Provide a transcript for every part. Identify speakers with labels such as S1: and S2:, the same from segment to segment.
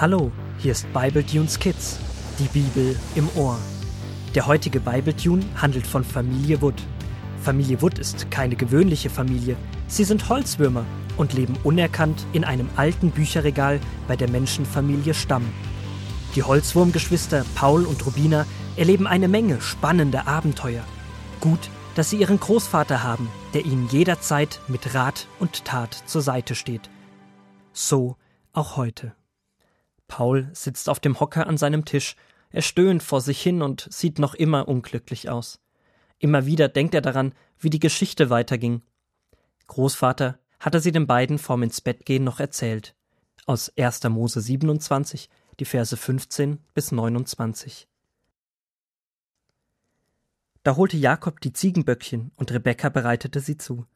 S1: Hallo, hier ist Bible Tunes Kids, die Bibel im Ohr. Der heutige Bible Tune handelt von Familie Wood. Familie Wood ist keine gewöhnliche Familie. Sie sind Holzwürmer und leben unerkannt in einem alten Bücherregal bei der Menschenfamilie Stamm. Die Holzwurmgeschwister Paul und Rubina erleben eine Menge spannender Abenteuer. Gut, dass sie ihren Großvater haben, der ihnen jederzeit mit Rat und Tat zur Seite steht. So auch heute. Paul sitzt auf dem Hocker an seinem Tisch, er stöhnt vor sich hin und sieht noch immer unglücklich aus. Immer wieder denkt er daran, wie die Geschichte weiterging. Großvater hatte sie den beiden vorm ins Bett gehen noch erzählt. Aus 1. Mose 27, die Verse 15 bis 29. Da holte Jakob die Ziegenböckchen und Rebekka bereitete sie zu.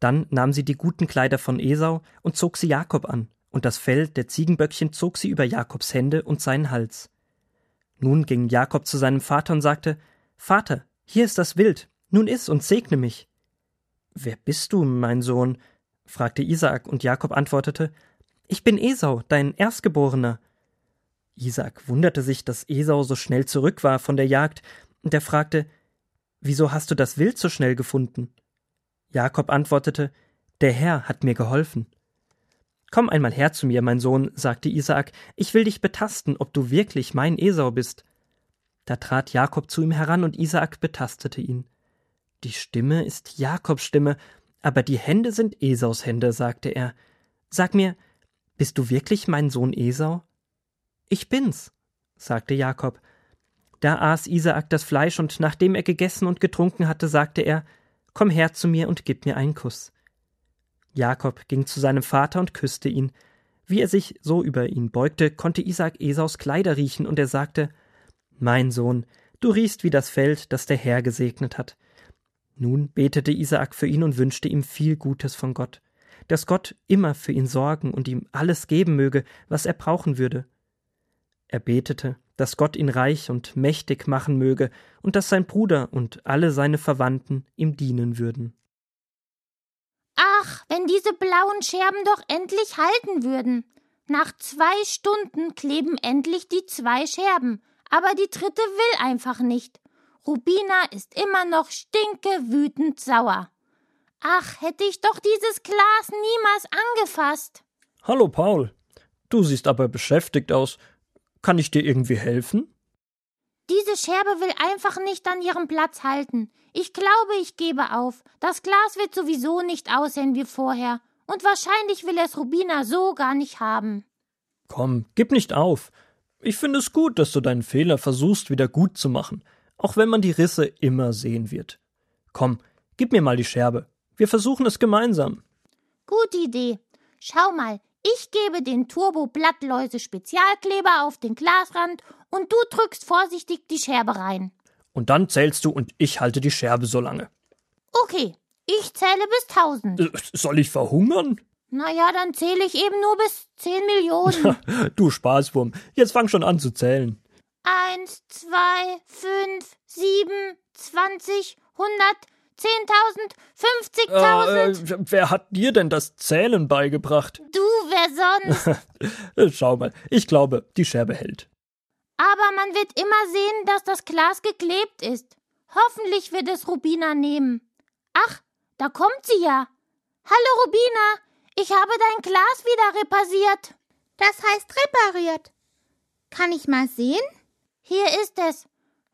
S1: Dann nahm sie die guten Kleider von Esau und zog sie Jakob an, und das Fell der Ziegenböckchen zog sie über Jakobs Hände und seinen Hals. Nun ging Jakob zu seinem Vater und sagte Vater, hier ist das Wild, nun iss und segne mich. Wer bist du, mein Sohn? fragte Isaak, und Jakob antwortete Ich bin Esau, dein Erstgeborener. Isaak wunderte sich, dass Esau so schnell zurück war von der Jagd, und er fragte Wieso hast du das Wild so schnell gefunden? Jakob antwortete Der Herr hat mir geholfen. Komm einmal her zu mir, mein Sohn, sagte Isaak, ich will dich betasten, ob du wirklich mein Esau bist. Da trat Jakob zu ihm heran und Isaak betastete ihn. Die Stimme ist Jakobs Stimme, aber die Hände sind Esaus Hände, sagte er. Sag mir, bist du wirklich mein Sohn Esau? Ich bin's, sagte Jakob. Da aß Isaak das Fleisch, und nachdem er gegessen und getrunken hatte, sagte er Komm her zu mir und gib mir einen Kuss. Jakob ging zu seinem Vater und küsste ihn. Wie er sich so über ihn beugte, konnte Isaak Esaus Kleider riechen, und er sagte Mein Sohn, du riechst wie das Feld, das der Herr gesegnet hat. Nun betete Isaak für ihn und wünschte ihm viel Gutes von Gott, dass Gott immer für ihn sorgen und ihm alles geben möge, was er brauchen würde. Er betete, dass Gott ihn reich und mächtig machen möge und dass sein Bruder und alle seine Verwandten ihm dienen würden.
S2: Wenn diese blauen Scherben doch endlich halten würden. Nach zwei Stunden kleben endlich die zwei Scherben, aber die dritte will einfach nicht. Rubina ist immer noch stinke wütend sauer. Ach, hätte ich doch dieses Glas niemals angefasst.
S1: Hallo, Paul. Du siehst aber beschäftigt aus. Kann ich dir irgendwie helfen?
S2: Diese Scherbe will einfach nicht an ihrem Platz halten. Ich glaube, ich gebe auf. Das Glas wird sowieso nicht aussehen wie vorher. Und wahrscheinlich will es Rubina so gar nicht haben.
S1: Komm, gib nicht auf. Ich finde es gut, dass du deinen Fehler versuchst, wieder gut zu machen, auch wenn man die Risse immer sehen wird. Komm, gib mir mal die Scherbe. Wir versuchen es gemeinsam.
S2: Gute Idee. Schau mal, ich gebe den Turbo Blattläuse Spezialkleber auf den Glasrand und du drückst vorsichtig die Scherbe rein.
S1: Und dann zählst du und ich halte die Scherbe so lange.
S2: Okay, ich zähle bis tausend.
S1: Äh, soll ich verhungern?
S2: Na ja, dann zähle ich eben nur bis zehn Millionen.
S1: du Spaßwurm, jetzt fang schon an zu zählen.
S2: Eins, zwei, fünf, sieben, zwanzig, hundert, zehntausend, fünfzigtausend.
S1: Äh, äh, wer hat dir denn das Zählen beigebracht?
S2: Du,
S1: sonst? Schau mal, ich glaube, die Scherbe hält.
S2: Aber man wird immer sehen, dass das Glas geklebt ist. Hoffentlich wird es Rubina nehmen. Ach, da kommt sie ja. Hallo Rubina, ich habe dein Glas wieder repariert.
S3: Das heißt repariert. Kann ich mal sehen?
S2: Hier ist es.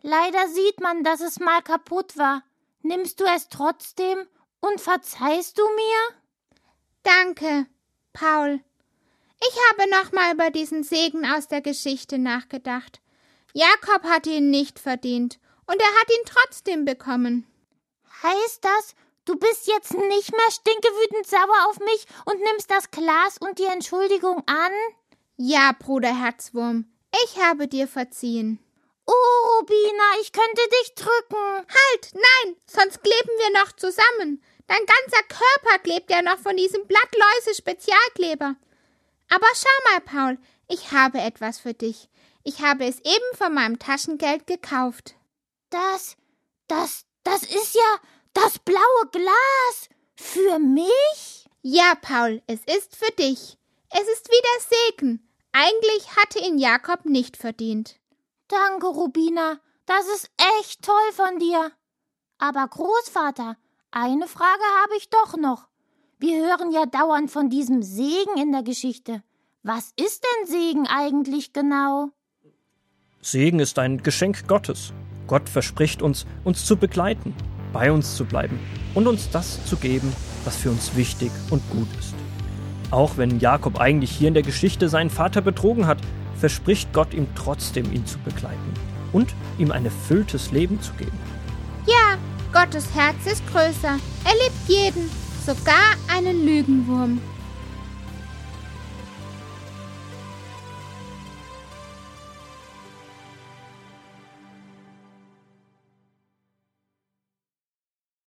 S2: Leider sieht man, dass es mal kaputt war. Nimmst du es trotzdem und verzeihst du mir?
S3: Danke, Paul. Ich habe nochmal über diesen Segen aus der Geschichte nachgedacht. Jakob hat ihn nicht verdient, und er hat ihn trotzdem bekommen.
S2: Heißt das, du bist jetzt nicht mehr stinkewütend sauer auf mich und nimmst das Glas und die Entschuldigung an?
S3: Ja, Bruder Herzwurm, ich habe dir verziehen.
S2: Oh, Rubina, ich könnte dich drücken.
S3: Halt, nein, sonst kleben wir noch zusammen. Dein ganzer Körper klebt ja noch von diesem Blattläuse-Spezialkleber. Aber schau mal, Paul, ich habe etwas für dich. Ich habe es eben von meinem Taschengeld gekauft.
S2: Das, das, das ist ja das blaue Glas. Für mich?
S3: Ja, Paul, es ist für dich. Es ist wie der Segen. Eigentlich hatte ihn Jakob nicht verdient.
S2: Danke, Rubina. Das ist echt toll von dir. Aber Großvater, eine Frage habe ich doch noch. Wir hören ja dauernd von diesem Segen in der Geschichte. Was ist denn Segen eigentlich genau?
S1: Segen ist ein Geschenk Gottes. Gott verspricht uns, uns zu begleiten, bei uns zu bleiben und uns das zu geben, was für uns wichtig und gut ist. Auch wenn Jakob eigentlich hier in der Geschichte seinen Vater betrogen hat, verspricht Gott ihm trotzdem, ihn zu begleiten und ihm ein erfülltes Leben zu geben.
S3: Ja, Gottes Herz ist größer. Er liebt jeden, sogar einen Lügenwurm.